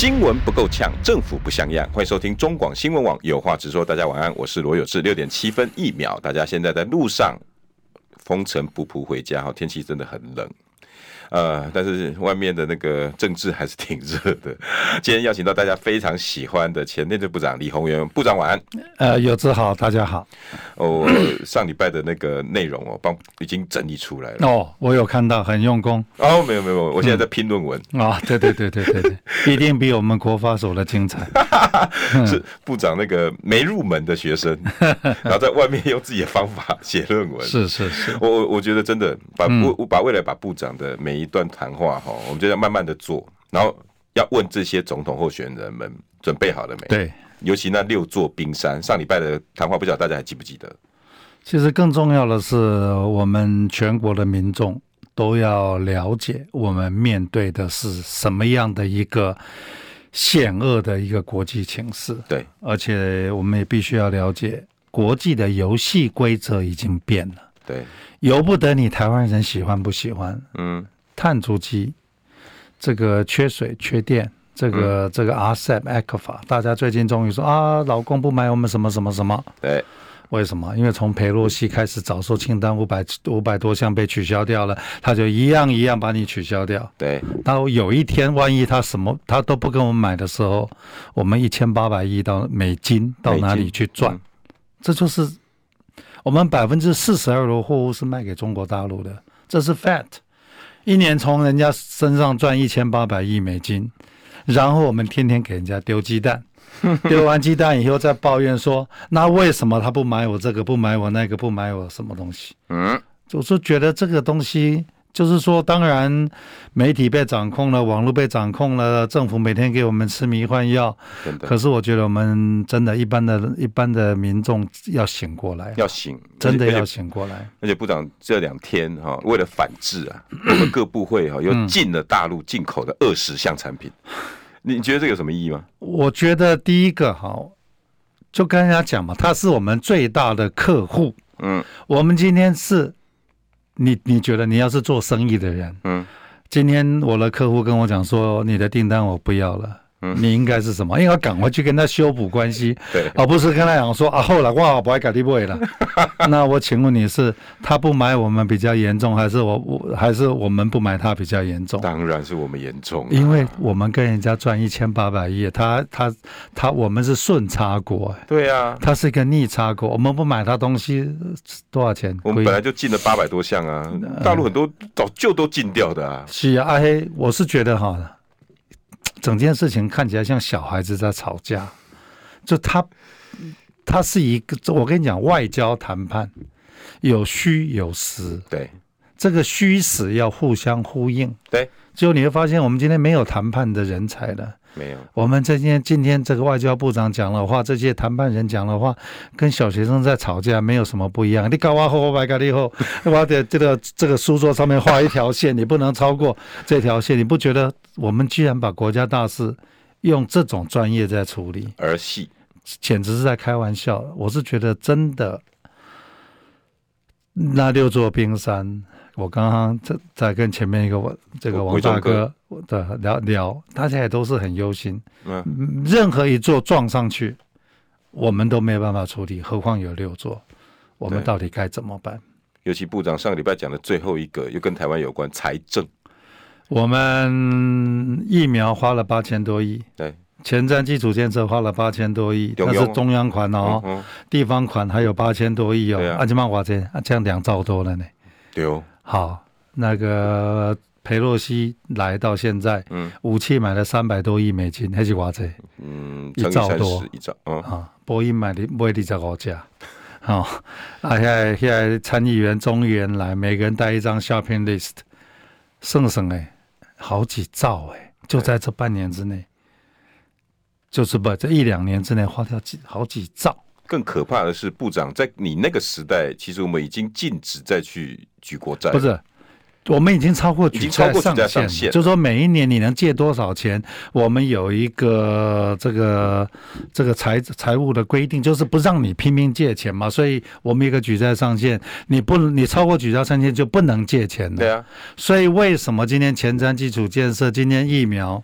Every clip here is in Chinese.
新闻不够呛，政府不像样。欢迎收听中广新闻网有话直说。大家晚安，我是罗有志。六点七分一秒，大家现在在路上，风尘仆仆回家。哈，天气真的很冷。呃，但是外面的那个政治还是挺热的。今天邀请到大家非常喜欢的前内政部长李鸿源部长，晚安。呃，有志好，大家好。哦，上礼拜的那个内容哦，帮已经整理出来了。哦，我有看到，很用功。哦，没有没有，我现在在拼论文。啊、嗯哦，对对对对对对，一定比我们国发所的精彩。是部长那个没入门的学生，然后在外面用自己的方法写论文。是是是，我我我觉得真的把我我把未来把部长的每一段谈话哈，我们就要慢慢的做，然后要问这些总统候选人们准备好了没？对，尤其那六座冰山，上礼拜的谈话，不知道大家还记不记得？其实更重要的是，我们全国的民众都要了解，我们面对的是什么样的一个险恶的一个国际情势。对，而且我们也必须要了解，国际的游戏规则已经变了。对，由不得你台湾人喜欢不喜欢。嗯。碳足迹，这个缺水缺电，这个、嗯、这个 RCEP、ECFA，大家最近终于说啊，老公不买我们什么什么什么？对，为什么？因为从裴洛西开始早收清单五百五百多项被取消掉了，他就一样一样把你取消掉。对，到有一天万一他什么他都不跟我们买的时候，我们一千八百亿到美金到哪里去赚？嗯、这就是我们百分之四十二的货物是卖给中国大陆的，这是 fact。一年从人家身上赚一千八百亿美金，然后我们天天给人家丢鸡蛋，丢完鸡蛋以后再抱怨说，那为什么他不买我这个，不买我那个，不买我什么东西？嗯，我是觉得这个东西。就是说，当然，媒体被掌控了，网络被掌控了，政府每天给我们吃迷幻药。可是，我觉得我们真的，一般的、一般的民众要醒过来，要醒，真的要醒过来。而且，部长这两天哈，为了反制啊，我 们各部会哈又禁了大陆进口的二十项产品。你觉得这有什么意义吗？我觉得第一个哈，就跟人家讲嘛，他是我们最大的客户。嗯，我们今天是。你你觉得你要是做生意的人，嗯，今天我的客户跟我讲说，你的订单我不要了。嗯，你应该是什么？应该赶快去跟他修补关系，对，而不是跟他讲说啊，后来哇，不爱搞地位了。那我请问你是他不买我们比较严重，还是我我还是我们不买他比较严重？当然是我们严重，因为我们跟人家赚一千八百亿，他他他我们是顺差国，对啊，他是一个逆差国，我们不买他东西多少钱？我们本来就进了八百多项啊，大陆很多早就都禁掉的啊。是啊，阿黑，我是觉得哈。整件事情看起来像小孩子在吵架，就他，他是一个，我跟你讲，外交谈判有虚有实，对，这个虚实要互相呼应，对，最后你会发现，我们今天没有谈判的人才了。没有，我们今天今天这个外交部长讲的话，这些谈判人讲的话，跟小学生在吵架没有什么不一样。你搞完后，我白搞以后，我的这个这个书桌上面画一条线，你不能超过这条线。你不觉得我们居然把国家大事用这种专业在处理儿戏，简直是在开玩笑。我是觉得真的，那六座冰山。我刚刚在在跟前面一个我这个王大哥的聊聊，大家也都是很忧心。嗯，任何一座撞上去，我们都没有办法处理，何况有六座，我们到底该怎么办？尤其部长上个礼拜讲的最后一个，又跟台湾有关财政。我们疫苗花了八千多亿，对，前瞻基础建设花了八千多亿，那是中央款哦，嗯嗯、地方款还有八千多亿哦，阿基曼华这啊，这样两兆多了呢，对哦。好，那个裴洛西来到现在，嗯，武器买了三百多亿美金，还是多少？嗯，一兆多，一兆，嗯，啊，波音买的买二十五架，好，啊，现在现在参议员、众议员来，每个人带一张 shopping list，剩剩哎，好几兆哎，就在这半年之内，就是不这一两年之内花掉几好几兆。更可怕的是，部长在你那个时代，其实我们已经禁止再去举国债。不是，我们已经超过举债上限，就是说每一年你能借多少钱，我们有一个这个这个财财务的规定，就是不让你拼命借钱嘛。所以我们一个举债上限，你不你超过举债上限就不能借钱了。对啊，所以为什么今天前瞻基础建设、今天疫苗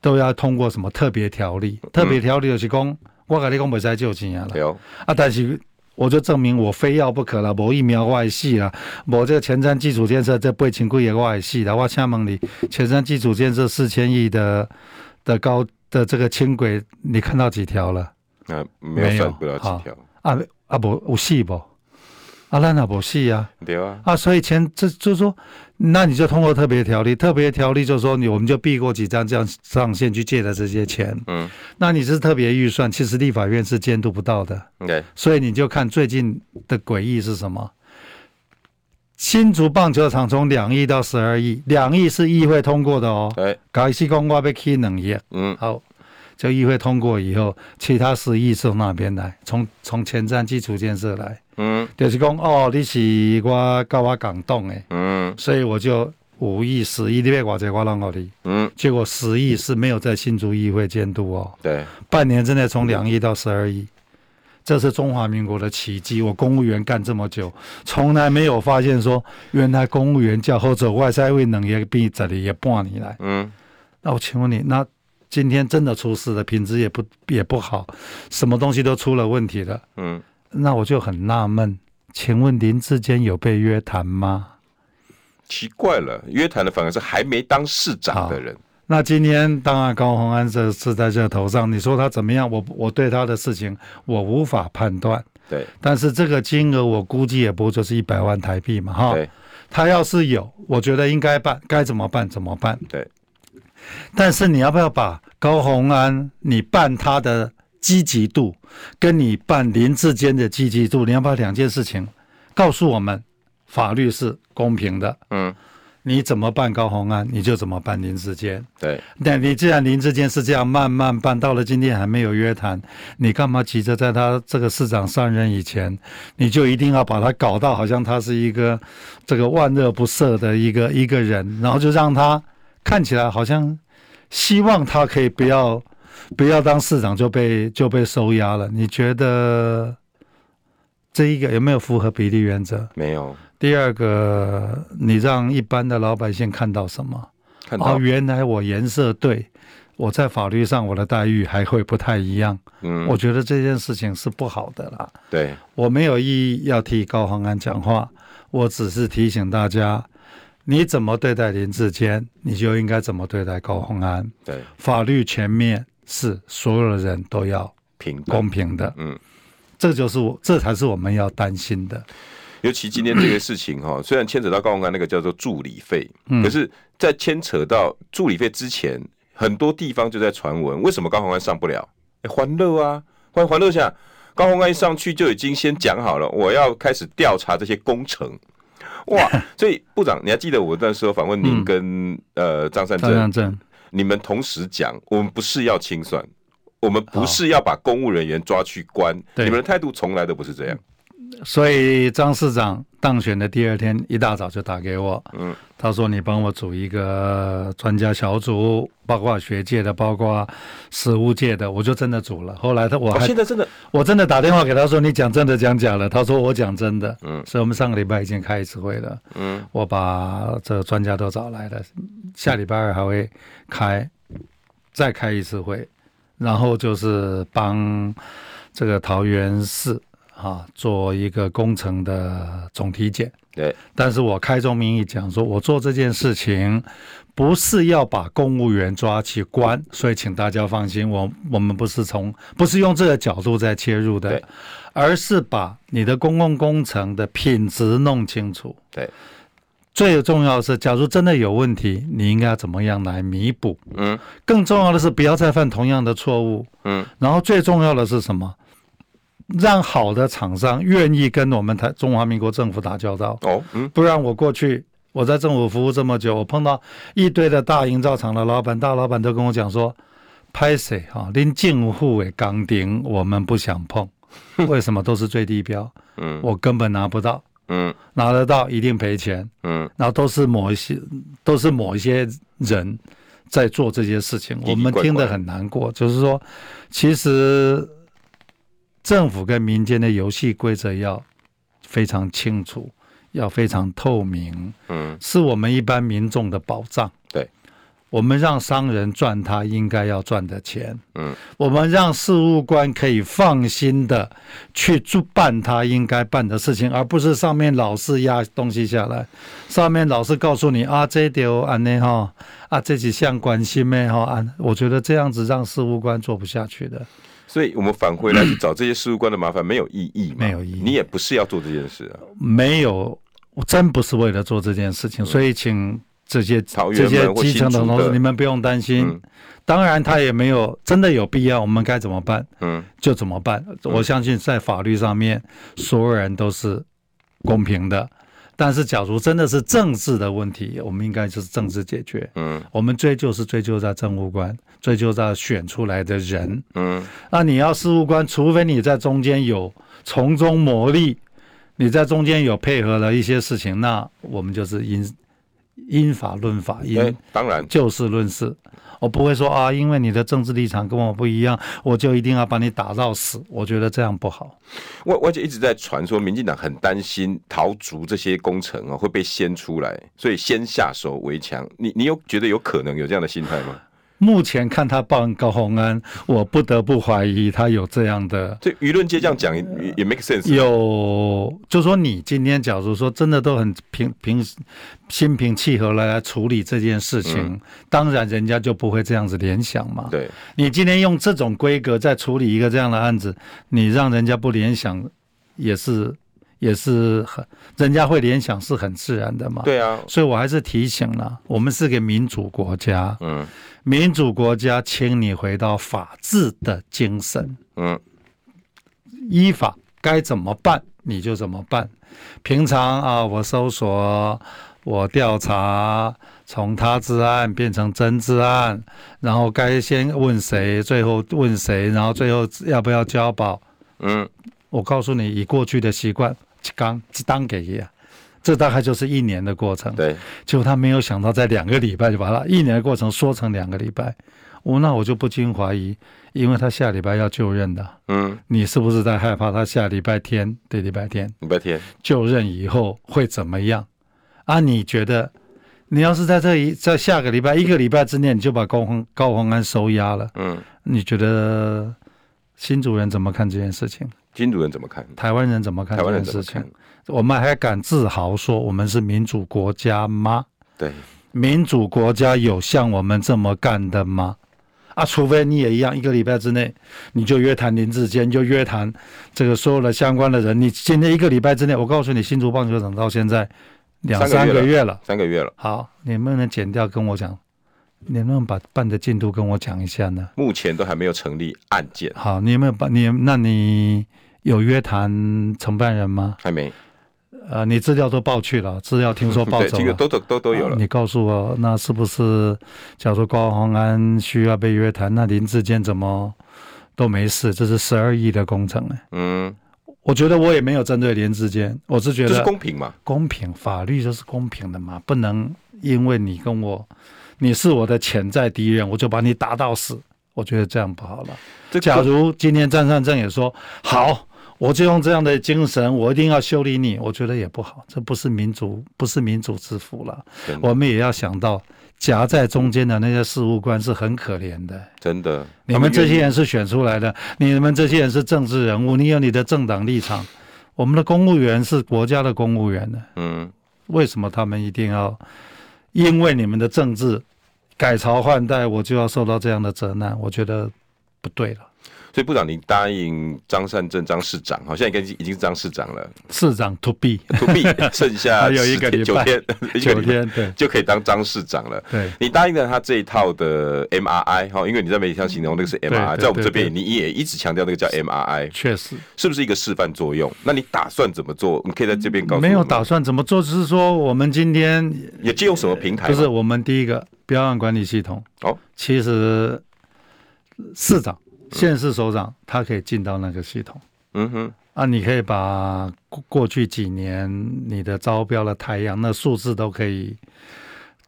都要通过什么特别条例？特别条例就是讲。嗯我跟你讲，袂使借钱啊！对哦，啊，但是我就证明我非要不可了。某疫苗外系了，某，这个前瞻基础建设这八千几亿我会死啦。我请问你，前瞻基础建设四千亿的的高的这个轻轨，你看到几条了？啊，没有，不了几条。啊啊，不有戏不？啊，那那不是啊，对啊，啊，所以前这就是说，那你就通过特别条例，特别条例就是说你我们就避过几张这样上限去借的这些钱，嗯，那你是特别预算，其实立法院是监督不到的，OK，所以你就看最近的诡异是什么？新竹棒球场从两亿到十二亿，两亿是议会通过的哦，对，开始讲我要起两亿，嗯，好。就议会通过以后，其他十亿是从哪边来？从从前瞻基础建设来。嗯，就是讲哦，你是我跟我港动诶。嗯，所以我就五亿、十亿，你别挂这挂浪我的。嗯，结果十亿是没有在新竹议会监督哦。对，半年之内从两亿到十二亿，这是中华民国的奇迹。我公务员干这么久，从来没有发现说，原来公务员叫后者外在位能也比这里也半年来。嗯，那我请问你那？今天真的出事了，品质也不也不好，什么东西都出了问题了。嗯，那我就很纳闷，请问林志坚有被约谈吗？奇怪了，约谈的反而是还没当市长的人。那今天当然高鸿安这是在这头上，你说他怎么样？我我对他的事情我无法判断。对，但是这个金额我估计也不就是一百万台币嘛，哈。对，他要是有，我觉得应该办，该怎么办怎么办？对。但是你要不要把高虹安你办他的积极度，跟你办林志坚的积极度，你要把两件事情告诉我们，法律是公平的。嗯，你怎么办高虹安，你就怎么办林志坚。对，那你既然林志坚是这样慢慢办，到了今天还没有约谈，你干嘛急着在他这个市长上任以前，你就一定要把他搞到好像他是一个这个万恶不赦的一个一个人，然后就让他。看起来好像希望他可以不要不要当市长就被就被收押了。你觉得这一个有没有符合比例原则？没有。第二个，你让一般的老百姓看到什么？看到，哦，原来我颜色对，我在法律上我的待遇还会不太一样。嗯，我觉得这件事情是不好的啦。对，我没有意义要替高虹安讲话，我只是提醒大家。你怎么对待林志坚，你就应该怎么对待高虹安。对，法律全面是所有的人都要平公平的。嗯，这就是我，这才是我们要担心的。尤其今天这个事情哈，虽然牵扯到高虹安那个叫做助理费，可是，在牵扯到助理费之前，很多地方就在传闻，为什么高虹安上不了？哎，欢乐啊，欢欢乐下，高虹安一上去就已经先讲好了，我要开始调查这些工程。哇！所以部长，你还记得我那时候访问您跟、嗯、呃张善政，你们同时讲，我们不是要清算，我们不是要把公务人员抓去关，你们的态度从来都不是这样。所以张市长当选的第二天一大早就打给我，嗯，他说你帮我组一个专家小组，包括学界的，包括实务界的，我就真的组了。后来他我还、哦、现在真的，我真的打电话给他说你讲真的讲假的，他说我讲真的，嗯，所以我们上个礼拜已经开一次会了，嗯，我把这专家都找来了，下礼拜二还会开，再开一次会，然后就是帮这个桃园市。啊，做一个工程的总体检。对，但是我开宗明义讲说，我做这件事情不是要把公务员抓去关，所以请大家放心，我我们不是从不是用这个角度在切入的，而是把你的公共工程的品质弄清楚。对，最重要的是，假如真的有问题，你应该怎么样来弥补？嗯，更重要的是不要再犯同样的错误。嗯，然后最重要的是什么？让好的厂商愿意跟我们台中华民国政府打交道哦，嗯，不然我过去我在政府服务这么久，我碰到一堆的大营造厂的老板、大老板都跟我讲说，拍谁哈，连政府的钢钉我们不想碰，为什么都是最低标？嗯，我根本拿不到。嗯，拿得到一定赔钱。嗯，然后都是某一些，都是某一些人在做这些事情，我们听得很难过。就是说，其实政府跟民间的游戏规则要非常清楚，要非常透明。嗯，是我们一般民众的保障。对。我们让商人赚他应该要赚的钱，嗯，我们让事务官可以放心的去做办他应该办的事情，而不是上面老是压东西下来，上面老是告诉你啊，这条安内哈啊，这几项关心没哈啊，我觉得这样子让事务官做不下去的。所以我们返回来去找这些事务官的麻烦没有意义，没有意义，你也不是要做这件事啊，没有，我真不是为了做这件事情，所以请。这些这些基层的同事，你们不用担心。嗯、当然，他也没有真的有必要，我们该怎么办？嗯，就怎么办。我相信在法律上面，所有人都是公平的。但是，假如真的是政治的问题，我们应该就是政治解决。嗯，我们追究是追究在政务官，追究在选出来的人。嗯，那你要事务官，除非你在中间有从中牟利，你在中间有配合了一些事情，那我们就是因。因法论法，因当然就事论事。我不会说啊，因为你的政治立场跟我不一样，我就一定要把你打到死。我觉得这样不好。我我就一直在传说，民进党很担心桃竹这些工程啊会被掀出来，所以先下手为强。你你有觉得有可能有这样的心态吗？目前看他报高虹安，我不得不怀疑他有这样的。这舆论界这样讲也也 make sense。有，就说你今天假如说真的都很平平心平气和来来处理这件事情，嗯、当然人家就不会这样子联想嘛。对，你今天用这种规格在处理一个这样的案子，你让人家不联想，也是也是很，人家会联想是很自然的嘛。对啊，所以我还是提醒了，我们是个民主国家。嗯。民主国家，请你回到法治的精神。嗯，依法该怎么办你就怎么办。平常啊，我搜索，我调查，从他治案变成真治案，然后该先问谁，最后问谁，然后最后要不要交保？嗯，我告诉你，以过去的习惯，刚当给爷。这大概就是一年的过程，对。结果他没有想到，在两个礼拜就把他一年的过程说成两个礼拜。我那我就不禁怀疑，因为他下礼拜要就任的，嗯，你是不是在害怕他下礼拜天？对，礼拜天，礼拜天就任以后会怎么样？啊，你觉得，你要是在这一在下个礼拜一个礼拜之内，你就把高虹高虹安收押了，嗯，你觉得新主人怎么看这件事情？新主人怎么看？台湾人怎么看这件事情？我们还敢自豪说我们是民主国家吗？对，民主国家有像我们这么干的吗？啊，除非你也一样，一个礼拜之内你就约谈林志坚，就约谈这个所有的相关的人。你今天一个礼拜之内，我告诉你，新竹棒球场到现在两三个月了，三个月了。好，你能不能剪掉跟我讲？你能不能把办的进度跟我讲一下呢？目前都还没有成立案件。好，你有没有办？你那你有约谈承办人吗？还没。呃，你资料都报去了，资料听说报 走了，这个都都都都有了。你告诉我，那是不是假如高虹安需要被约谈，那林志坚怎么都没事？这是十二亿的工程呢？嗯，我觉得我也没有针对林志坚，我是觉得是公平嘛，公平，法律就是公平的嘛，不能因为你跟我，你是我的潜在敌人，我就把你打到死。我觉得这样不好了。假如今天张善政也说好。我就用这样的精神，我一定要修理你。我觉得也不好，这不是民主，不是民主之福了。我们也要想到夹在中间的那些事务官是很可怜的。真的，你们这些人是选出来的，你们这些人是政治人物，你有你的政党立场。我们的公务员是国家的公务员呢。嗯，为什么他们一定要因为你们的政治改朝换代，我就要受到这样的责难？我觉得不对了。所以部长，您答应张善政张市长，好像已经已经是张市长了。市长 to be to be，剩下还有一个九天，九天对，就可以当张市长了。对，你答应了他这一套的 MRI 哈，因为你在媒体上形容那个是 MRI，在我们这边你也一直强调那个叫 MRI，确实是不是一个示范作用？那你打算怎么做？你可以在这边告诉。没有打算怎么做，只是说我们今天也借用什么平台？就是我们第一个标案管理系统。哦，其实市长。县市首长他可以进到那个系统，嗯哼，啊，你可以把过过去几年你的招标的太阳那数字都可以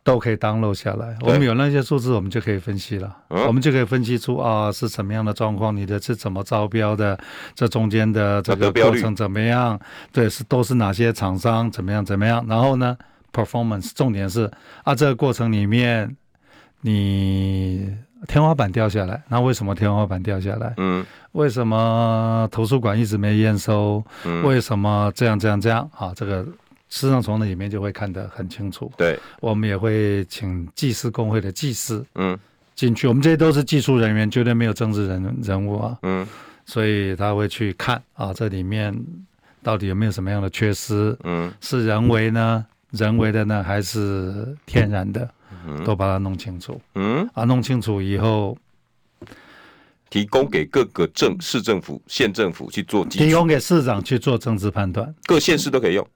都可以 download 下来。我们有那些数字，我们就可以分析了。嗯、我们就可以分析出啊是什么样的状况，你的是怎么招标的，这中间的这个过程怎么样？对，是都是哪些厂商怎么样怎么样？然后呢，performance 重点是啊，这个过程里面你。天花板掉下来，那为什么天花板掉下来？嗯，为什么图书馆一直没验收？嗯，为什么这样这样这样？啊，这个实际上从那里面就会看得很清楚。对，我们也会请技师工会的技师，嗯，进去。我们这些都是技术人员，绝对没有政治人人物啊。嗯，所以他会去看啊，这里面到底有没有什么样的缺失？嗯，是人为呢？人为的呢，还是天然的？都把它弄清楚，嗯，啊，弄清楚以后，提供给各个政市政府、县政府去做，提供给市长去做政治判断，各县市都可以用。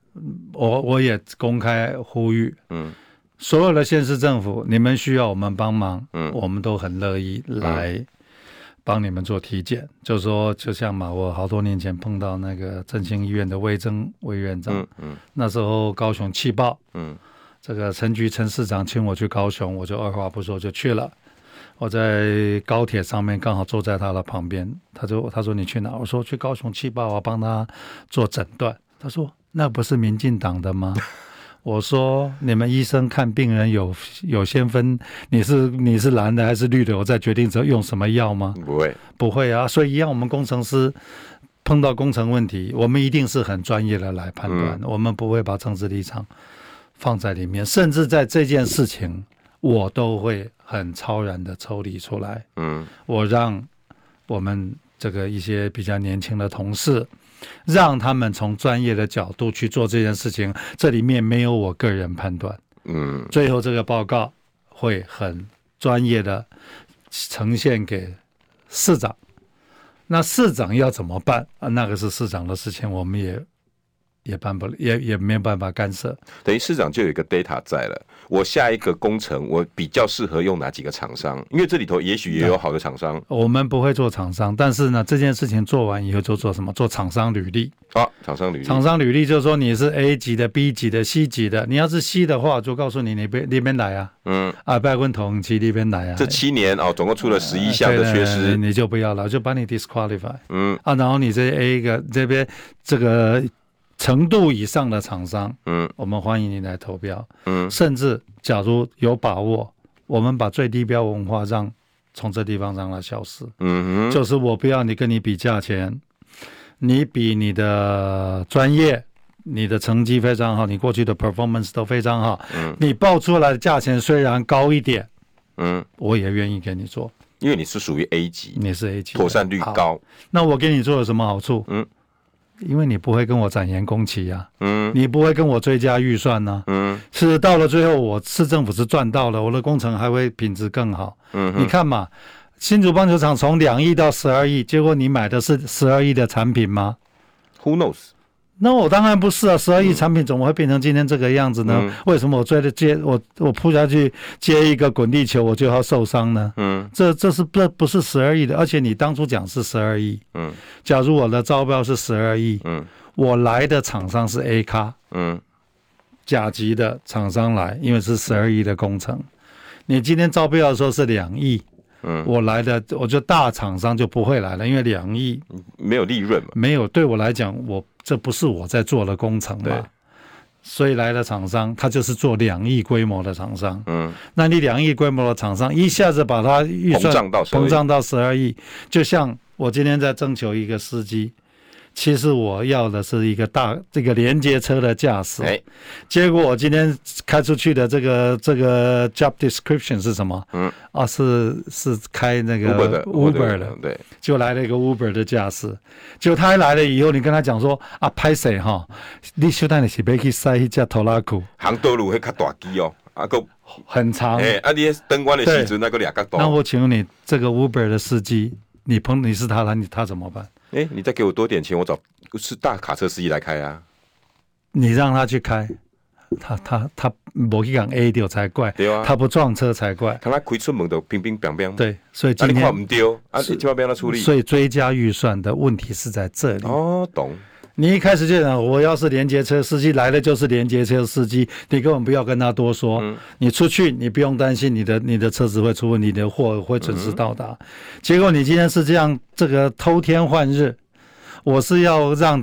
我我也公开呼吁，嗯，所有的县市政府，你们需要我们帮忙，嗯，我们都很乐意来帮你们做体检。嗯、就说，就像嘛，我好多年前碰到那个振兴医院的魏征魏院长，嗯，嗯，那时候高雄气爆，嗯。这个陈局陈市长请我去高雄，我就二话不说就去了。我在高铁上面刚好坐在他的旁边，他就他说你去哪？我说去高雄气爆，我帮他做诊断。他说那不是民进党的吗？我说你们医生看病人有有先分，你是你是蓝的还是绿的？我再决定用什么药吗？不会不会啊。所以一样，我们工程师碰到工程问题，我们一定是很专业的来判断，嗯、我们不会把政治立场。放在里面，甚至在这件事情，我都会很超然的抽离出来。嗯，我让我们这个一些比较年轻的同事，让他们从专业的角度去做这件事情，这里面没有我个人判断。嗯，最后这个报告会很专业的呈现给市长。那市长要怎么办啊？那个是市长的事情，我们也。也办不了，也也没有办法干涉。等于市长就有一个 data 在了。我下一个工程，我比较适合用哪几个厂商？因为这里头也许也有好的厂商。我们不会做厂商，但是呢，这件事情做完以后就做什么？做厂商履历。啊，厂商履历。厂商履历就是说你是 A 级的、B 级的、C 级的。你要是 C 的话，就告诉你你边那边来啊。嗯。啊，拜问同期那边来啊。这七年哦，总共出了十一项的缺失，呃，你就不要了，就把你 disqualify。嗯。啊，然后你这 A 个这边这个。程度以上的厂商，嗯，我们欢迎你来投标，嗯，甚至假如有把握，我们把最低标文化让从这地方让它消失，嗯哼，就是我不要你跟你比价钱，你比你的专业，你的成绩非常好，你过去的 performance 都非常好，嗯，你报出来的价钱虽然高一点，嗯，我也愿意给你做，因为你是属于 A 级，你是 A 级，妥善率高，那我给你做有什么好处？嗯。因为你不会跟我展延工期呀，嗯，你不会跟我追加预算呢，嗯，是到了最后，我市政府是赚到了，我的工程还会品质更好，嗯，你看嘛，新竹棒球场从两亿到十二亿，结果你买的是十二亿的产品吗？Who knows？那我当然不是啊！十二亿产品怎么会变成今天这个样子呢？嗯、为什么我追着接我我扑下去接一个滚地球我就要受伤呢？嗯，这这是这不是十二亿的，而且你当初讲是十二亿。嗯，假如我的招标是十二亿，嗯，我来的厂商是 A 咖，嗯，甲级的厂商来，因为是十二亿的工程，你今天招标的时候是两亿。嗯，我来的，我觉得大厂商就不会来了，因为两亿没有利润嘛，没有。对我来讲，我这不是我在做的工程嘛，所以来的厂商他就是做两亿规模的厂商。嗯，那你两亿规模的厂商一下子把它预算膨胀到十二亿，就像我今天在征求一个司机。其实我要的是一个大这个连接车的驾驶，哎，结果我今天开出去的这个这个 job description 是什么？嗯，啊，是是开那个 Uber 的，对，就来了一个 Uber 的驾驶，就他一来了以后，你跟他讲说啊，拍谁哈？你小等你是别去塞一架拖拉库，行道路会较大机哦，啊个很长，哎，啊你灯光的时阵那个两个多。那我请问你，这个 Uber 的司机，你碰你是他，他你他怎么办？哎，你再给我多点钱，我找是大卡车司机来开啊。你让他去开，他他他不去讲 A 掉才怪，对啊，他不撞车才怪。看他开出门都乒乒乓乓。对，所以今天不丢啊，你千万不要处理。所以追加预算的问题是在这里。哦，懂。你一开始就讲，我要是连接车司机来了就是连接车司机，你根本不要跟他多说。嗯、你出去，你不用担心你的你的车子会出问题，你的货会准时到达。嗯、结果你今天是这样，这个偷天换日，我是要让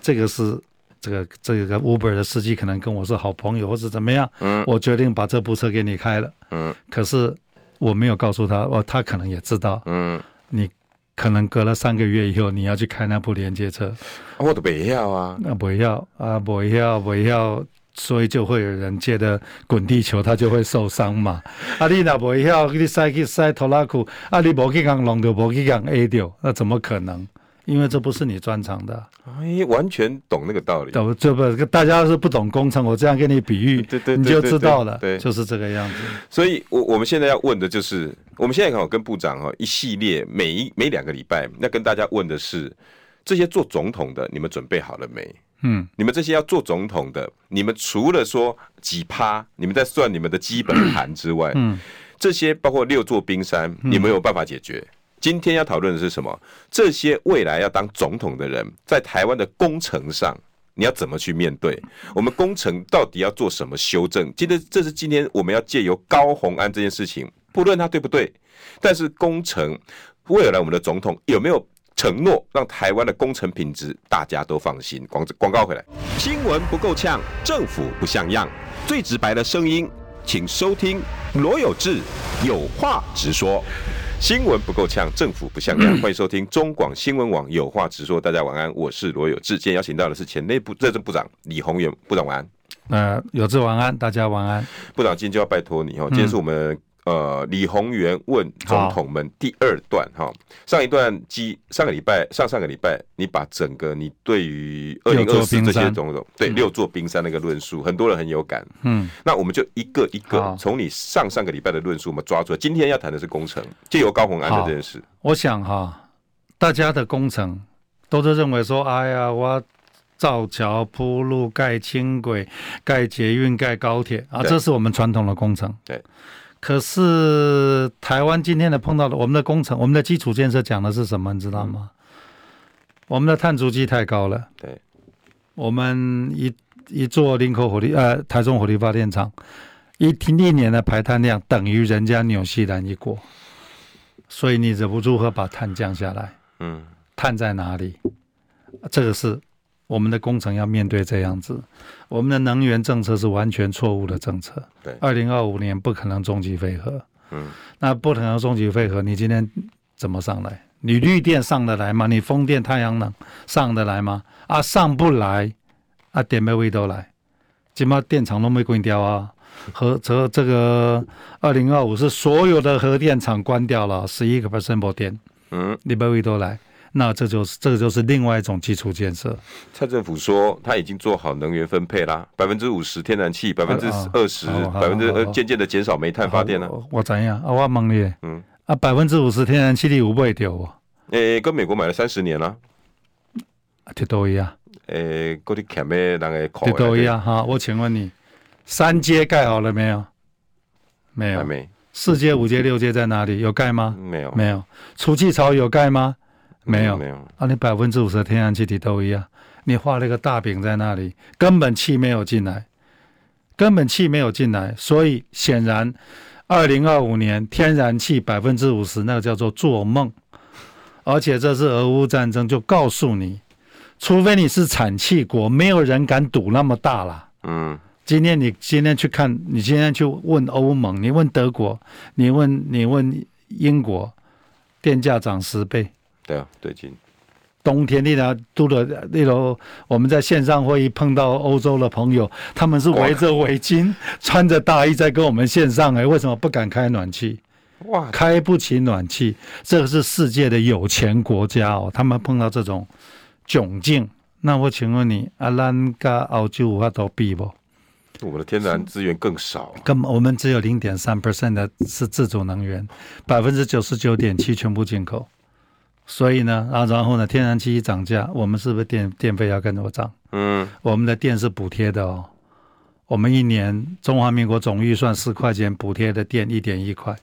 这个是这个这个 Uber 的司机可能跟我是好朋友，或是怎么样。嗯，我决定把这部车给你开了。嗯，可是我没有告诉他，哦，他可能也知道。嗯，你。可能隔了三个月以后，你要去开那部连接车，我都不要啊，那不要啊，不要不要，所以就会有人借的滚地球，他就会受伤嘛。啊，你那不要，你塞去塞拖拉库，啊，你不去讲弄掉，不去讲 A 掉，那怎么可能？因为这不是你专长的，哎，完全懂那个道理。懂这不？大家是不懂工程，我这样给你比喻，对对，你就知道了。对，就是这个样子。所以，我我们现在要问的就是，我们现在刚好跟部长哈一系列每一每两个礼拜，要跟大家问的是，这些做总统的，你们准备好了没？嗯，你们这些要做总统的，你们除了说几趴，你们在算你们的基本盘之外，嗯，这些包括六座冰山，你们有办法解决？今天要讨论的是什么？这些未来要当总统的人，在台湾的工程上，你要怎么去面对？我们工程到底要做什么修正？今天这是今天我们要借由高红安这件事情，不论他对不对，但是工程未来我们的总统有没有承诺让台湾的工程品质大家都放心？广广告回来，新闻不够呛，政府不像样，最直白的声音，请收听罗有志有话直说。新闻不够呛，政府不像样。欢迎收听中广新闻网，有话直说。大家晚安，我是罗有志。今天邀请到的是前内部内政部长李宏源部长，晚安。呃，有志晚安，大家晚安。部长，今天就要拜托你哦，今天是我们。呃，李宏源问总统们第二段哈，上一段基上个礼拜上上个礼拜，你把整个你对于二零二四这些总统对六座冰山那个论述，嗯、很多人很有感。嗯，那我们就一个一个从你上上个礼拜的论述，我们抓出来。今天要谈的是工程，借由高鸿安的这件事。我想哈，大家的工程都是认为说，哎呀，我造桥铺路、盖轻轨、盖捷运、盖高铁啊，这是我们传统的工程。对。可是台湾今天的碰到的，我们的工程，我们的基础建设讲的是什么？你知道吗？我们的碳足迹太高了。对，我们一一座林口火力呃台中火力发电厂，一停一年的排碳量等于人家纽西兰一国，所以你忍不住会把碳降下来。嗯，碳在哪里？这个是。我们的工程要面对这样子，我们的能源政策是完全错误的政策。对，二零二五年不可能终极废核。嗯，那不可能终极废核，你今天怎么上来？你绿电上得来吗？你风电、太阳能上得来吗？啊，上不来，啊，点没位都来，起码电厂都没关掉啊。核这这个二零二五是所有的核电厂关掉了，十一个 percent 没电。嗯，你没位都来。那这就是这个就是另外一种基础建设。蔡政府说他已经做好能源分配啦，百分之五十天然气，百分之二十，百分之二渐渐的减少煤炭发电了。我怎样啊？我问你，嗯啊，百分之五十天然气你有不会掉哦？诶，跟美国买了三十年了，这都一样。诶，嗰啲欠咩人嘅这都一样哈。我请问你，三阶盖好了没有？没有，还没。四阶、五阶、六阶在哪里？有盖吗？没有，没有。储气槽有盖吗？没有，没有啊！你百分之五十的天然气体都一样，你画了一个大饼在那里，根本气没有进来，根本气没有进来，所以显然，二零二五年天然气百分之五十，那个叫做做梦，而且这是俄乌战争就告诉你，除非你是产气国，没有人敢赌那么大了。嗯，今天你今天去看，你今天去问欧盟，你问德国，你问你问英国，电价涨十倍。对啊，最近冬天那条都的那种，我们在线上会议碰到欧洲的朋友，他们是围着围巾，穿着大衣在跟我们线上哎，为什么不敢开暖气？哇，开不起暖气，这个是世界的有钱国家哦，他们碰到这种窘境，那我请问你，阿兰加澳洲有法度比不？我们的天然资源更少，根本我们只有零点三 percent 的是自主能源，百分之九十九点七全部进口。所以呢，啊，然后呢，天然气一涨价，我们是不是电电费要跟着涨？嗯，我们的电是补贴的哦，我们一年中华民国总预算十块钱补贴的电一点一块，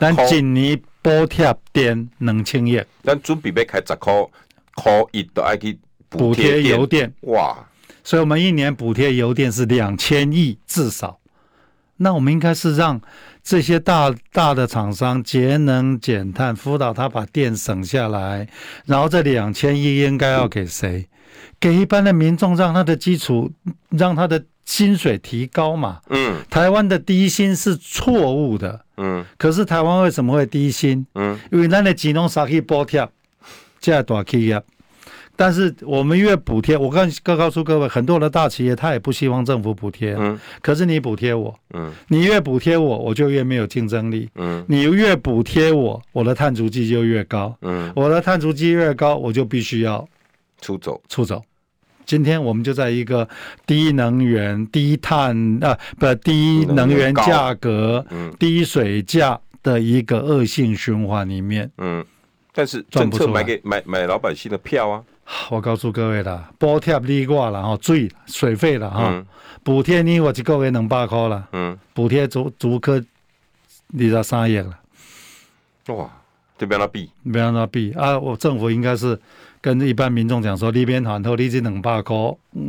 但今年补贴电两千亿，但准备要开十块，块一都爱去补贴油电。哇！所以我们一年补贴油电是两千亿至少。那我们应该是让这些大大的厂商节能减碳，辅导他把电省下来，然后这两千亿应该要给谁？给一般的民众，让他的基础，让他的薪水提高嘛。嗯，台湾的低薪是错误的。嗯，可是台湾为什么会低薪？嗯，因为咱的金融啥去补贴，这大企业。但是我们越补贴，我刚刚告诉各位，很多的大企业他也不希望政府补贴。嗯，可是你补贴我，嗯，你越补贴我，我就越没有竞争力。嗯，你越补贴我，我的碳足迹就越高。嗯，我的碳足迹越高，我就必须要出走，出走。今天我们就在一个低能源、低碳啊，不低能源价格、嗯、低水价的一个恶性循环里面。嗯，但是政策买给买买老百姓的票啊。我告诉各位啦，补贴你我了哈，水水费了哈，补贴你我一个月两百块了，嗯，补贴足足可二十三亿了，哇，这边那比，别让他比？啊！我政府应该是跟一般民众讲说，你边团头你这两百块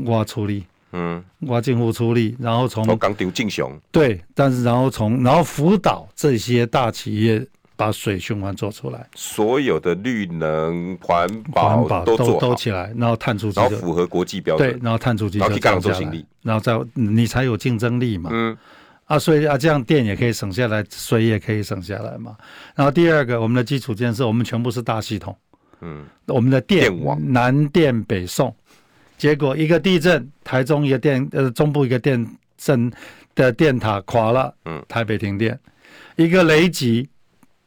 我处理，嗯，我政府处理，然后从刚丢进熊，对，但是然后从然后辅导这些大企业。把水循环做出来，所有的绿能环保都做都起来，然后碳足迹然后符合国际标准，对，然后碳足迹就降下来，然后再你才有竞争力嘛。嗯，啊，所以啊，这样电也可以省下来，水也可以省下来嘛。然后第二个，我们的基础建设，我们全部是大系统。嗯，我们的电网。南电北送，结果一个地震，台中一个电呃中部一个电震的电塔垮了，嗯，台北停电，一个雷击。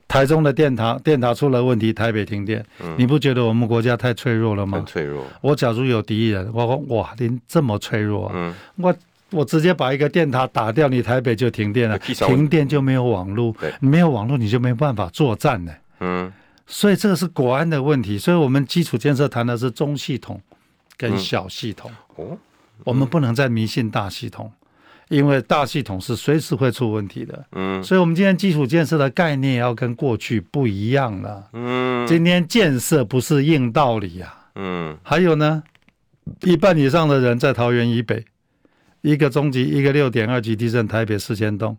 台中的电塔电塔出了问题，台北停电。嗯，你不觉得我们国家太脆弱了吗？很脆弱。我假如有敌人，我说哇，您这么脆弱啊！嗯，我我直接把一个电塔打掉，你台北就停电了。停电就没有网络，没有网络你就没办法作战呢。嗯，所以这个是国安的问题。所以我们基础建设谈的是中系统跟小系统。哦，我们不能再迷信大系统。因为大系统是随时会出问题的，嗯，所以我们今天基础建设的概念要跟过去不一样了，嗯，今天建设不是硬道理呀，嗯，还有呢，一半以上的人在桃园以北，一个中级，一个六点二级地震，台北四千栋，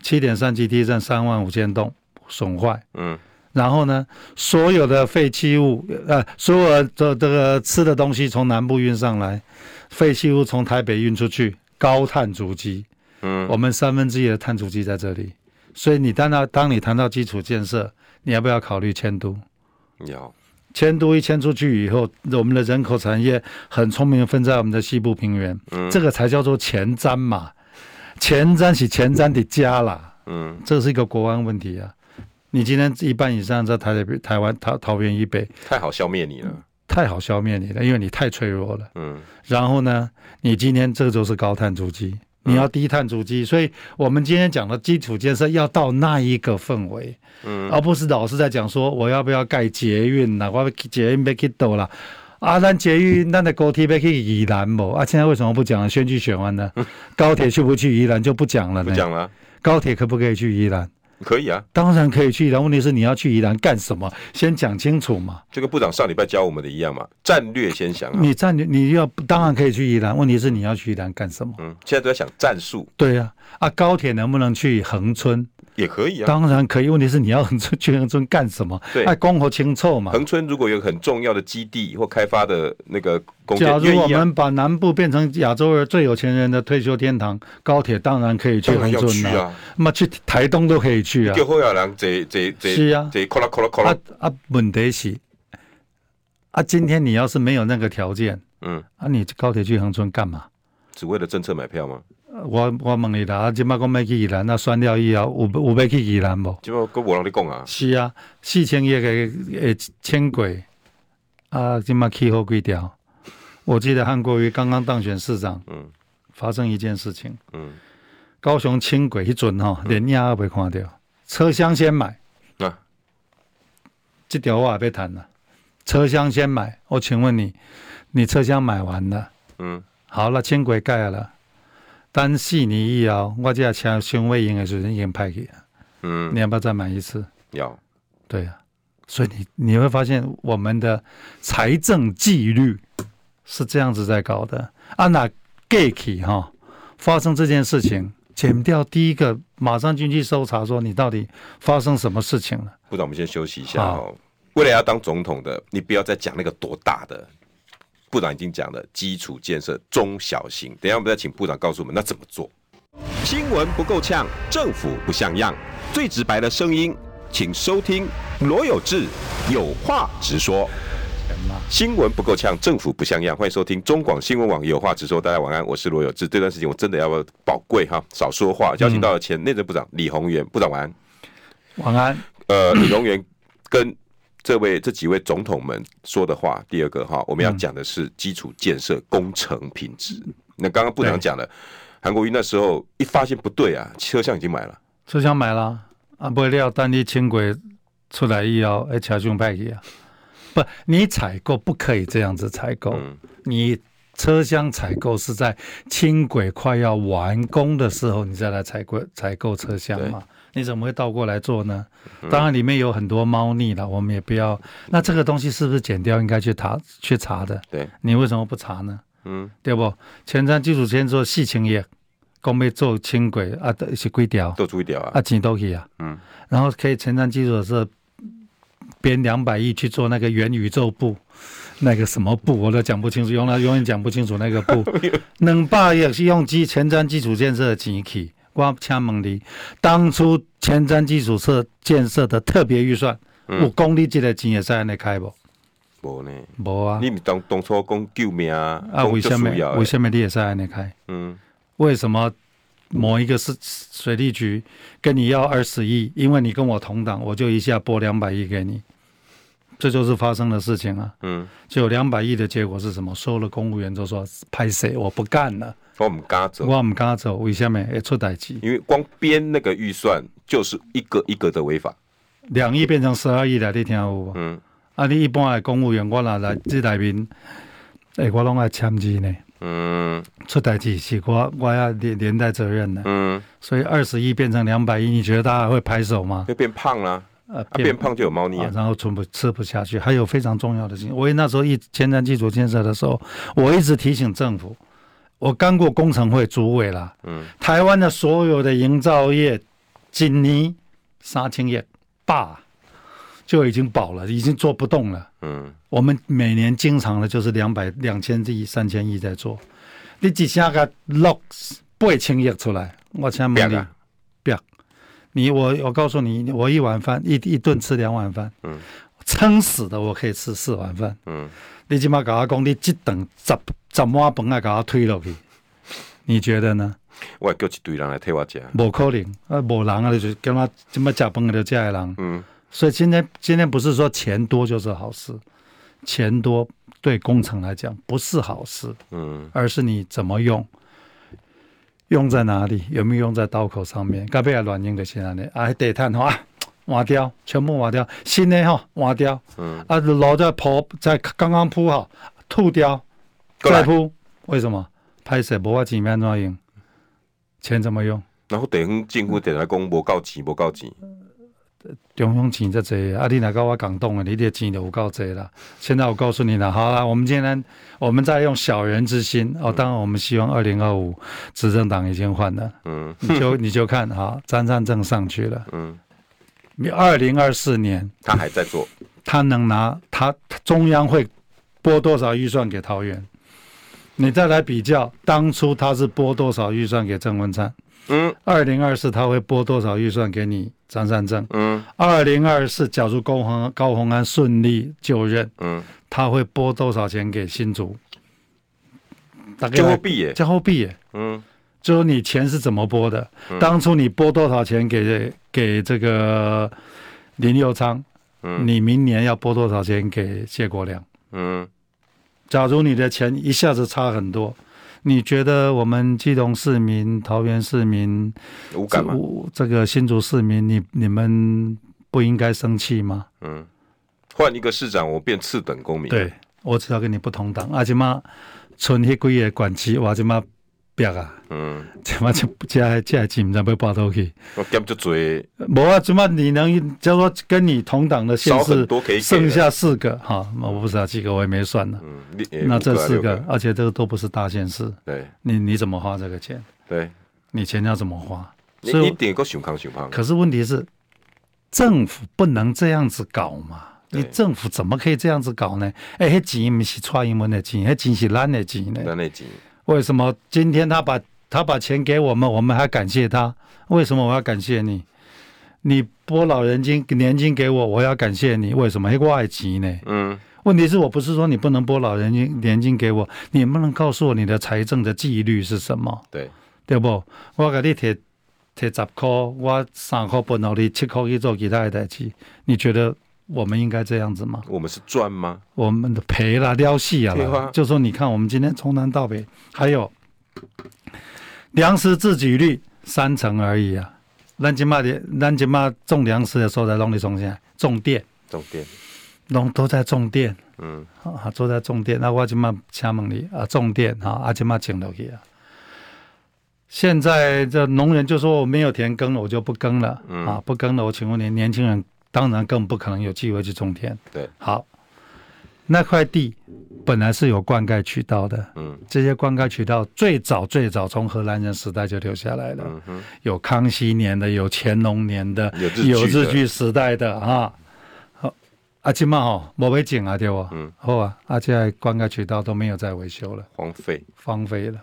七点三级地震，三万五千栋损坏，嗯，然后呢，所有的废弃物，呃，所有的这个吃的东西从南部运上来，废弃物从台北运出去。高碳足迹，嗯，我们三分之一的碳足迹在这里，所以你当到当你谈到基础建设，你要不要考虑迁都？要，迁都一迁出去以后，我们的人口产业很聪明，分在我们的西部平原，嗯，这个才叫做前瞻嘛，前瞻是前瞻的家啦，嗯，这是一个国安问题啊，你今天一半以上在台北、台湾、桃桃园以北，太好消灭你了。太好消灭你了，因为你太脆弱了。嗯，然后呢，你今天这个就是高碳足迹，你要低碳足迹，所以我们今天讲的基础建设要到那一个氛围，嗯，而不是老是在讲说我要不要盖捷运呐，我捷运被去倒了，啊，咱捷运咱的高铁被去宜兰不？啊，现在为什么不讲了？选举选完呢，高铁去不去宜兰就不讲了呢？不讲了，高铁可不可以去宜兰？可以啊，当然可以去。然后问题是你要去宜兰干什么？先讲清楚嘛。这个部长上礼拜教我们的一样嘛，战略先想。你战略你要当然可以去宜兰，问题是你要去宜兰干什么？嗯，现在都在想战术。对呀，啊，啊，高铁能不能去恒春？也可以啊，当然可以。问题是你要恒春去恒春干什么？对，爱公和清臭嘛。恒春如果有很重要的基地或开发的那个工，假如我们把南部变成亚洲人最有钱人的退休天堂，高铁当然可以去恒春啊。那么去台东都可以去啊。是啊，啊啊，问题是啊，今天你要是没有那个条件，嗯，啊，你高铁去恒春干嘛？只为了政策买票吗？我我问你啦，啊，今麦讲要去宜兰，那选了以后有有要去宜兰无？今麦搁无人咧讲啊。是啊，四千亿个诶轻轨啊，今麦气候几条？我记得韩国瑜刚刚当选市长，嗯，发生一件事情，嗯，高雄轻轨迄阵吼，连影也未看到，车厢先买。啊，这条我也要谈了，车厢先买，我请问你，你车厢买完了，嗯，好了，轻轨盖了。单四年以后，我这车胸位应该是已经派去了。嗯，你要不要再买一次？要。对啊，所以你你会发现我们的财政纪律是这样子在搞的。啊，那 gay 哈发生这件事情，减掉第一个马上进去搜查，说你到底发生什么事情了？部长，我们先休息一下哦。为了要当总统的，你不要再讲那个多大的。部长已经讲了基础建设中小型，等一下我们再请部长告诉我们那怎么做。新闻不够呛，政府不像样，最直白的声音，请收听罗有志有话直说。新闻不够呛，政府不像样，欢迎收听中广新闻网有话直说。大家晚安，我是罗有志。这段时间我真的要宝贵哈，少说话。邀请到了前内政部长李鸿源部长，晚安。晚安。呃，李鸿源跟。这位这几位总统们说的话，第二个哈，我们要讲的是基础建设工程品质。嗯、那刚刚部长讲了，韩国瑜那时候一发现不对啊，车厢已经买了，车厢买了啊，不料当你轻轨出来以后，哎，车厢派去啊，不，你采购不可以这样子采购，嗯、你车厢采购是在轻轨快要完工的时候，你再来采购采购车厢嘛。你怎么会倒过来做呢？当然里面有很多猫腻了，我们也不要。那这个东西是不是剪掉应该去查去查的？对，你为什么不查呢？嗯，对不？前瞻基础先做细情业，公备做轻轨啊，是规条，都注意掉啊，啊钱都去啊。嗯，然后可以前瞻基础是编两百亿去做那个元宇宙部，那个什么部我都讲不清楚，用了永远讲不清楚那个部。两百亿是用基前瞻基础建设的钱去。我请问你，当初前瞻基础设建设的特别预算，有公立这个钱也是按呢开不？无呢，无啊。你当当初讲救命啊？啊，为什么？为什么你也是按呢开？嗯，为什么某一个是水利局跟你要二十亿，因为你跟我同党，我就一下拨两百亿给你，这就是发生的事情啊。嗯，就两百亿的结果是什么？收了公务员就说拍谁？我不干了。我唔敢走，我唔敢走，为什么会出代志？因为光编那个预算就是一个一个的违法，两亿变成十二亿了，你听有无？嗯，啊，你一般的公务员，我拿来这里面，诶、欸，我拢爱签字呢。嗯，出代志是我我要连连带责任的。嗯，所以二十亿变成两百亿，你觉得大家会拍手吗？会变胖啦，呃、啊，变胖就有猫腻、啊啊，然后存不吃不下去。还有非常重要的事情，我那时候一前瞻基础建设的时候，我一直提醒政府。我干过工程会主委了，嗯，台湾的所有的营造业，今年三千亿吧，就已经饱了，已经做不动了，嗯，我们每年经常的就是两百两千亿三千亿在做，你只下个六八千亿出来，我请问你，不要，你我我告诉你，我一碗饭一一顿吃两碗饭，嗯，撑死的我可以吃四碗饭，嗯。你即马甲我讲，你即顿十十碗饭啊，甲我推落去，你觉得呢？我叫一堆人来替我吃，不可能啊，无人啊，就是跟我这么吃饭的这些人。嗯，所以今天今天不是说钱多就是好事，钱多对工程来讲不是好事。嗯，而是你怎么用，用在哪里，有没有用在刀口上面？该不要乱用的现在呢？啊，得碳化。挖掉，全部换掉，新的哈换掉，嗯，啊，老在铺，在刚刚铺好，吐掉，再铺，为什么？拍摄无法钱面怎用？钱怎么用？然后地方政府电来讲无够钱，无够钱，中央钱这济，啊，你来跟我讲动的，你的钱就有够济了。现在我告诉你了，好了，我们今天我们在用小人之心哦，当然我们希望二零二五执政党已经换了，嗯，你就你就看哈，张善政上去了，嗯。二零二四年，他还在做，他能拿他中央会拨多少预算给桃园？你再来比较，当初他是拨多少预算给郑文灿？嗯，二零二四他会拨多少预算给你张善政？嗯，二零二四假如高宏高宏安顺利就任，嗯，他会拨多少钱给新竹？大概后壁耶，加后壁耶，嗯。就说你钱是怎么拨的？嗯、当初你拨多少钱给给这个林佑昌？嗯，你明年要拨多少钱给谢国良？嗯，假如你的钱一下子差很多，你觉得我们基隆市民、桃园市民、无感吗？这个新竹市民，你你们不应该生气吗？嗯，换一个市长，我变次等公民。对，我只要跟你不同党，阿吉妈存黑鬼也管区，我阿吉妈。逼啊，嗯，怎么就加加钱才被报到去？我减就多，无啊，怎么你能就说跟你同党的县市剩下四个哈？我不知道几个，我也没算呢。嗯，那这四个，而且这个都不是大县市。对，你你怎么花这个钱？对，你钱要怎么花？你一点个熊康熊胖。可是问题是，政府不能这样子搞嘛？你政府怎么可以这样子搞呢？哎，那钱不是蔡英文的钱，那钱是咱的钱呢？咱的钱。为什么今天他把他把钱给我们，我们还感谢他？为什么我要感谢你？你拨老人金年金给我，我要感谢你。为什么？因为我爱钱呢？嗯。问题是我不是说你不能拨老人金年金给我，你能不能告诉我你的财政的纪律是什么？对，对不？我给你贴贴十块，我三块拨到你，七块去做其他的代志。你觉得我们应该这样子吗？我们是赚吗？我们的赔了，撩戏啊！就说你看，我们今天从南到北，还有粮食自给率三成而已啊！咱今嘛的，咱今嘛种粮食的时候在弄里种啥？种电，种电，农都在种电。嗯，啊，都在种电。那我今嘛请问你啊，种电啊，啊，今嘛种落去啊。现在这农人就说我没有田耕了，我就不耕了。嗯，啊，不耕了，我请问你，年轻人。当然更不可能有机会去种田。对，好，那块地本来是有灌溉渠道的。嗯，这些灌溉渠道最早最早从荷兰人时代就留下来了。嗯哼，有康熙年的，有乾隆年的，有日据时代的啊。好，阿金嘛吼，没被景啊，对吧？嗯，好啊，而且灌溉渠道都没有再维修了，荒废，荒废了。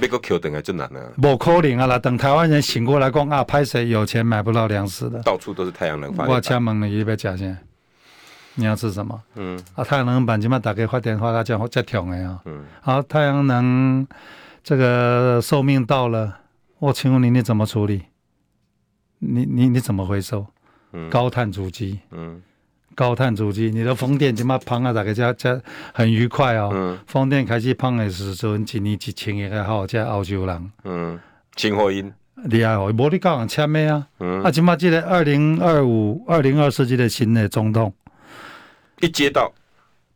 那个 Q 等还真难呢，不可能啊！啦，等台湾人醒过来，讲啊，拍谁有钱买不到粮食的，到处都是太阳能发电。我请问你，你要吃啥？你要吃什么？嗯，啊，太阳能板今嘛打开发电话，他讲这痛的啊。嗯，好，太阳能这个寿命到了，我请问你，你怎么处理？你你你怎么回收？嗯，高碳足迹。嗯。高碳足迹，你的风电起码碰啊？大家这这很愉快哦。嗯。风电开始碰的时候，一年一千个还好，这澳洲人。嗯。清货因。厉害哦，无你讲人签咩啊。嗯。啊，起码记得二零二五、二零二四这个新的总统，一接到，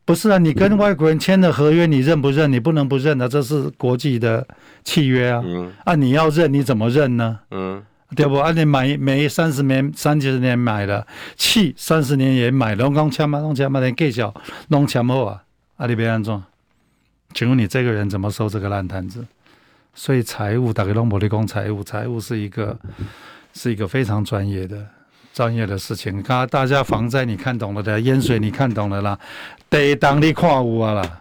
不是啊？你跟外国人签的合约，你认不认？你不能不认的，这是国际的契约啊。嗯。啊，你要认，你怎么认呢？嗯。对不？啊，你买煤三十年、三十年买了，气三十年也买了，拢讲签嘛，拢签嘛，连计较拢签好啊！啊，你别安怎？请问你这个人怎么收这个烂摊子？所以财务大概拢无咧讲财务，财务是一个是一个非常专业的专业的事情。刚刚大家防灾你看懂了的，淹水你看懂了啦，地当你看有啊啦，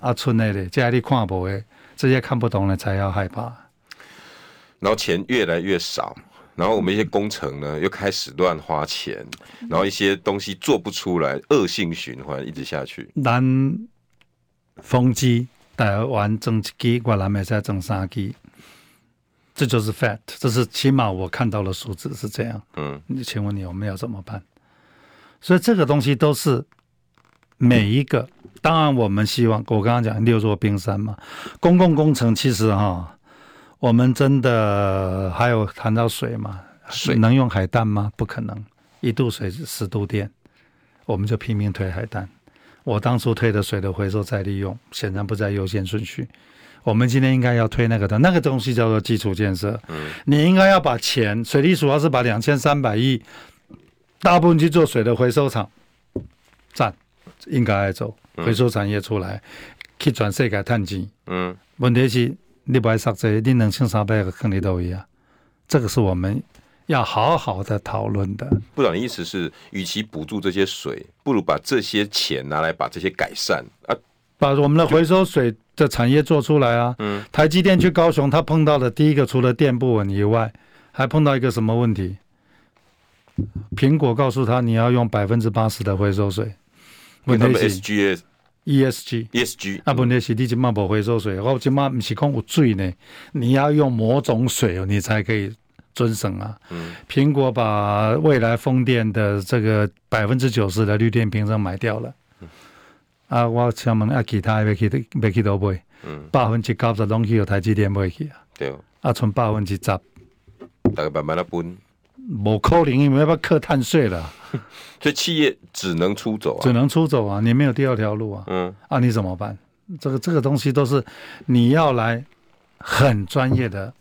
啊，村内的这你看无的，这些看不懂的才要害怕。然后钱越来越少，然后我们一些工程呢又开始乱花钱，然后一些东西做不出来，恶性循环一直下去。南风机台湾整一机，我南美再整三机，这就是 fact，这是起码我看到的数字是这样。嗯，你请问你我们要怎么办？所以这个东西都是每一个，当然我们希望我刚刚讲六座冰山嘛，公共工程其实哈。我们真的还有谈到水吗？水能用海淡吗？不可能，一度水十度电，我们就拼命推海淡。我当初推的水的回收再利用，显然不在优先顺序。我们今天应该要推那个的，那个东西叫做基础建设。嗯，你应该要把钱，水利署要是把两千三百亿，大部分去做水的回收厂，赞，应该来走回收产业出来，去转世界探机。嗯，问题是。你不爱杀这，你两千三百个坑里都一样，这个是我们要好好的讨论的。部长的意思是，与其补助这些水，不如把这些钱拿来把这些改善啊，把我们的回收水的产业做出来啊。嗯，台积电去高雄，他碰到的第一个除了电不稳以外，还碰到一个什么问题？苹果告诉他，你要用百分之八十的回收水。问题是。E S G，E S G，啊，问题是你即嘛无回收水，我即嘛不是讲有水呢，你要用某种水，你才可以遵守啊。嗯，苹果把未来风电的这个百分之九十的绿电凭证买掉了。嗯，啊，我想问啊，其他要去要去倒买？嗯，百分之九十拢去有台积电买去啊。对，啊，剩百分之十，大概慢慢的分。某扣零，你们要不要课碳税了？所以企业只能出走啊，只能出走啊，你没有第二条路啊。嗯，啊，你怎么办？这个这个东西都是你要来很专业的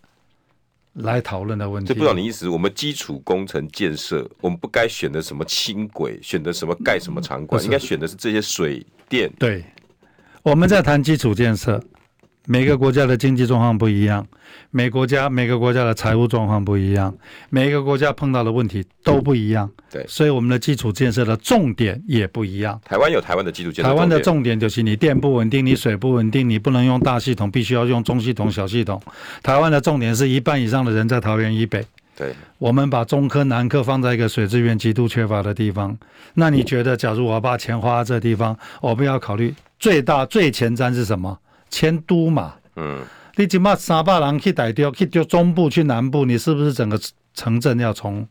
来讨论的问题。这不知道你意思，我们基础工程建设，我们不该选择什么轻轨，选择什么盖什么场馆，应该选的是这些水电。对，我们在谈基础建设。每个国家的经济状况不一样，每国家每个国家的财务状况不一样，每一个国家碰到的问题都不一样。对，所以我们的基础建设的重点也不一样。台湾有台湾的基础建设。台湾的重点就是你电不稳定，你水不稳定，你不能用大系统，必须要用中系统、小系统。台湾的重点是一半以上的人在桃园以北。对，我们把中科、南科放在一个水资源极度缺乏的地方。那你觉得，假如我把钱花在这地方，我们要考虑最大最前瞻是什么？迁都嘛，嗯，你起码三百人去台中，去就中部去南部，你是不是整个城镇要重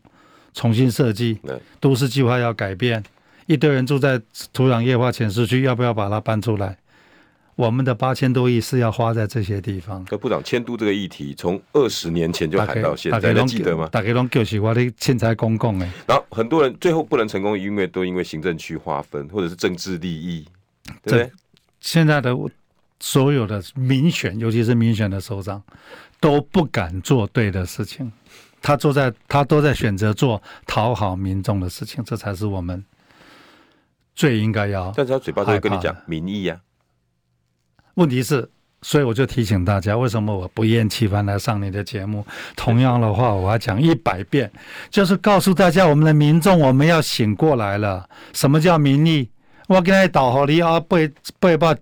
重新设计？对，都市计划要改变，一堆人住在土壤液化浅市区，要不要把它搬出来？我们的八千多亿是要花在这些地方。那部长迁都这个议题，从二十年前就谈到现在，还记得吗？大家都就是我的现在公共哎，然后很多人最后不能成功，因为都因为行政区划分或者是政治利益，对不对？现在的。所有的民选，尤其是民选的首长，都不敢做对的事情。他坐在，他都在选择做讨好民众的事情，这才是我们最应该要。但是他嘴巴都会跟你讲民意啊。问题是，所以我就提醒大家，为什么我不厌其烦来上你的节目？同样的话，我要讲一百遍，就是告诉大家，我们的民众，我们要醒过来了。什么叫民意？我跟他导好你啊，背背吧。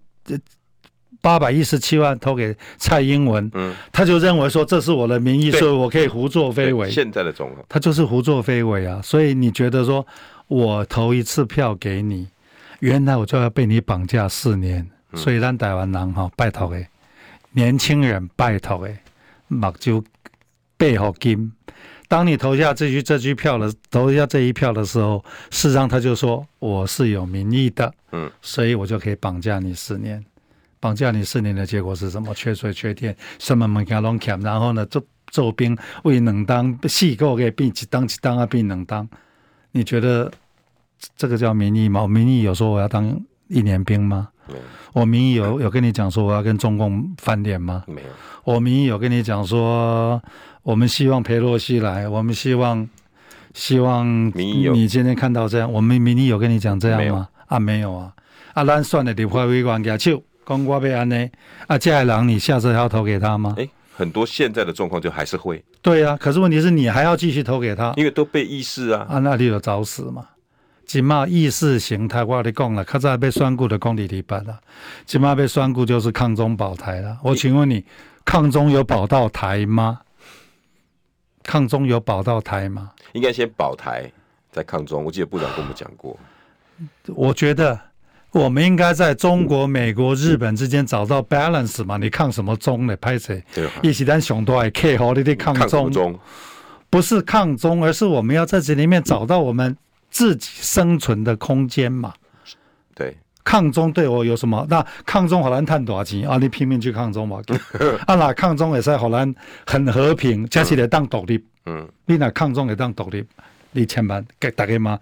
八百一十七万投给蔡英文，嗯，他就认为说，这是我的名义，所以我可以胡作非为。现在的总统，他就是胡作非为啊！所以你觉得说，我投一次票给你，原来我就要被你绑架四年。所以让台湾人哈拜托诶，年轻人拜托诶，目睭背后金。当你投下这句这句票的投下这一票的时候，事实上他就说我是有民意的，嗯，所以我就可以绑架你四年。绑架你四年的结果是什么？缺水缺电，什么物件拢欠，然后呢，做做兵为两当四个月变一当一当啊，变两当。你觉得这个叫民意吗？我民意有说我要当一年兵吗？我民意有有跟你讲说我要跟中共翻脸吗？没有。我民意有跟你讲说我们希望裴洛西来，我们希望希望你今天看到这样，我们民意有跟你讲这样吗？啊，没有啊。啊，咱算了，立法委员举手。公瓜被安呢？啊，接下来你下次还要投给他吗？哎，很多现在的状况就还是会。对啊，可是问题是你还要继续投给他，因为都被意识啊。啊，那你就找死嘛！起码意识形态，我跟你讲了，较早被选举的讲里里办了，起码被选举就是抗中保台了。我请问你，抗中有保到台吗？抗中有保到台吗？应该先保台再抗中。我记得部长跟我们讲过。我觉得。我们应该在中国、美国、日本之间找到 balance 嘛？你抗什么中呢？拍谁？对，一起单雄都爱 K 好，你得抗中，中，不是抗中，而是我们要在这里面找到我们自己生存的空间嘛？对，抗中对我有什么？那抗中好难赚多少钱啊？你拼命去抗中嘛？啊，那抗中也是好难很和平，加起来当独立。嗯，你那抗中也当独立，你千万给大家吗？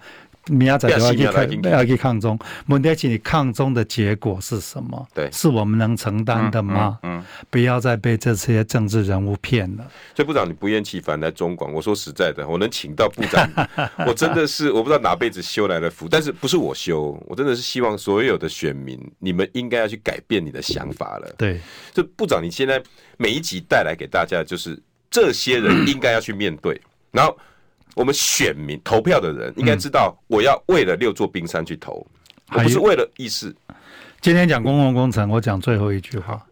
明仔载就要去抗，要去抗中。问题是你抗中的结果是什么？对，是我们能承担的吗？嗯，嗯嗯，不要再被这些政治人物骗了。所以部长，你不厌其烦来中广。我说实在的，我能请到部长，我真的是我不知道哪辈子修来的福。但是不是我修，我真的是希望所有的选民，你们应该要去改变你的想法了。对，这部长，你现在每一集带来给大家，就是这些人应该要去面对，然后。我们选民投票的人应该知道，我要为了六座冰山去投，我不是为了意识。今天讲公共工程，我讲最后一句话：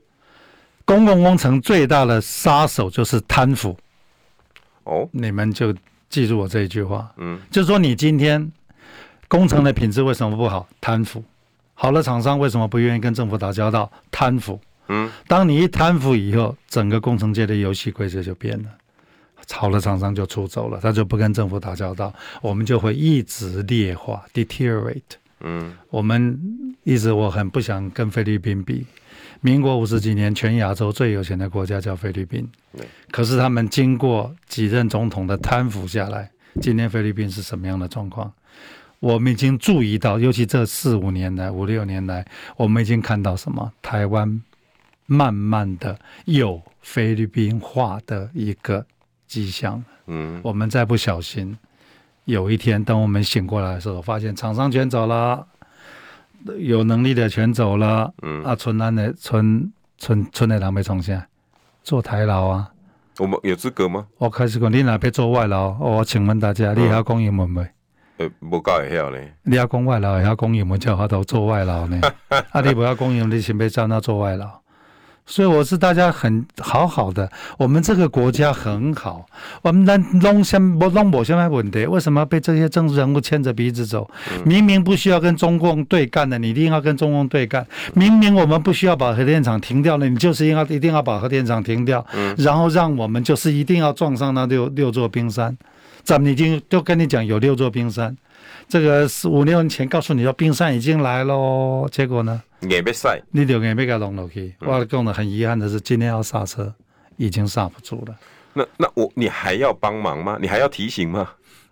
公共工程最大的杀手就是贪腐。哦，你们就记住我这一句话。嗯，就是说你今天工程的品质为什么不好？贪腐。好的厂商为什么不愿意跟政府打交道？贪腐。嗯，当你一贪腐以后，整个工程界的游戏规则就变了。好的厂商就出走了，他就不跟政府打交道，我们就会一直劣化 （deteriorate）。嗯，我们一直我很不想跟菲律宾比。民国五十几年，全亚洲最有钱的国家叫菲律宾。可是他们经过几任总统的贪腐下来，今天菲律宾是什么样的状况？我们已经注意到，尤其这四五年来、五六年来，我们已经看到什么？台湾慢慢的有菲律宾化的一个迹象。嗯，我们再不小心，有一天等我们醒过来的时候，发现厂商全走了，有能力的全走了。嗯啊，村南的村村村的人没从下做台劳啊。我们有资格吗？我开始讲，你哪边做外劳？我请问大家，你要讲英文没？呃，不搞会晓呢。你要讲外劳，也要讲英文，叫他都做外劳呢？啊，你不要讲英文，你先别叫他做外劳。所以我是大家很好好的，我们这个国家很好，我们能弄先不弄不什么问题？为什么要被这些政治人物牵着鼻子走？明明不需要跟中共对干的，你一定要跟中共对干。明明我们不需要把核电厂停掉了，你就是应该一定要把核电厂停掉，然后让我们就是一定要撞上那六六座冰山。咱们已经都跟你讲有六座冰山，这个是五六年前告诉你说冰山已经来喽，结果呢？也被晒，你就硬要给它弄落去。我讲的很遗憾的是，今天要刹车，已经刹不住了。那那我你还要帮忙吗？你还要提醒吗？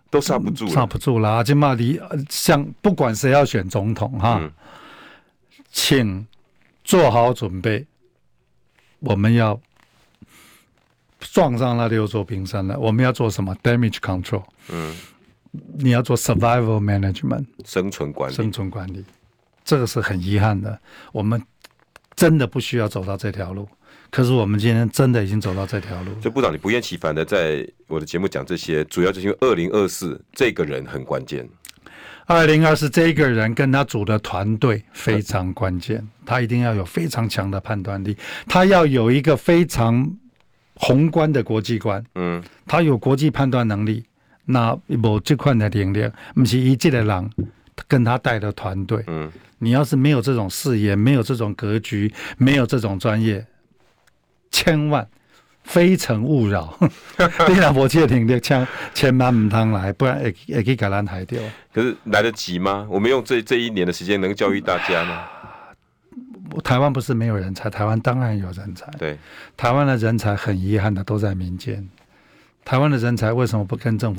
都刹不住了，刹不住了。今嘛你像不管谁要选总统哈，嗯、请做好准备，我们要撞上那六座冰山了。我们要做什么？Damage control。嗯，你要做 Survival management，生存管理，生存管理。这个是很遗憾的，我们真的不需要走到这条路，可是我们今天真的已经走到这条路。所以部长，你不厌其烦的在我的节目讲这些，主要就是因为二零二四这个人很关键。二零二四这个人跟他组的团队非常关键，他一定要有非常强的判断力，他要有一个非常宏观的国际观，嗯，他有国际判断能力，那某这块的能力，不是一届的人跟他带的团队，嗯。你要是没有这种视野，没有这种格局，没有这种专业，千万非诚勿扰。你若无这能力，千千万唔通来，不然会会去给咱害掉。可是来得及吗？我们用这这一年的时间能教育大家吗？台湾不是没有人才，台湾当然有人才。对，台湾的人才很遗憾的都在民间。台湾的人才为什么不跟政府？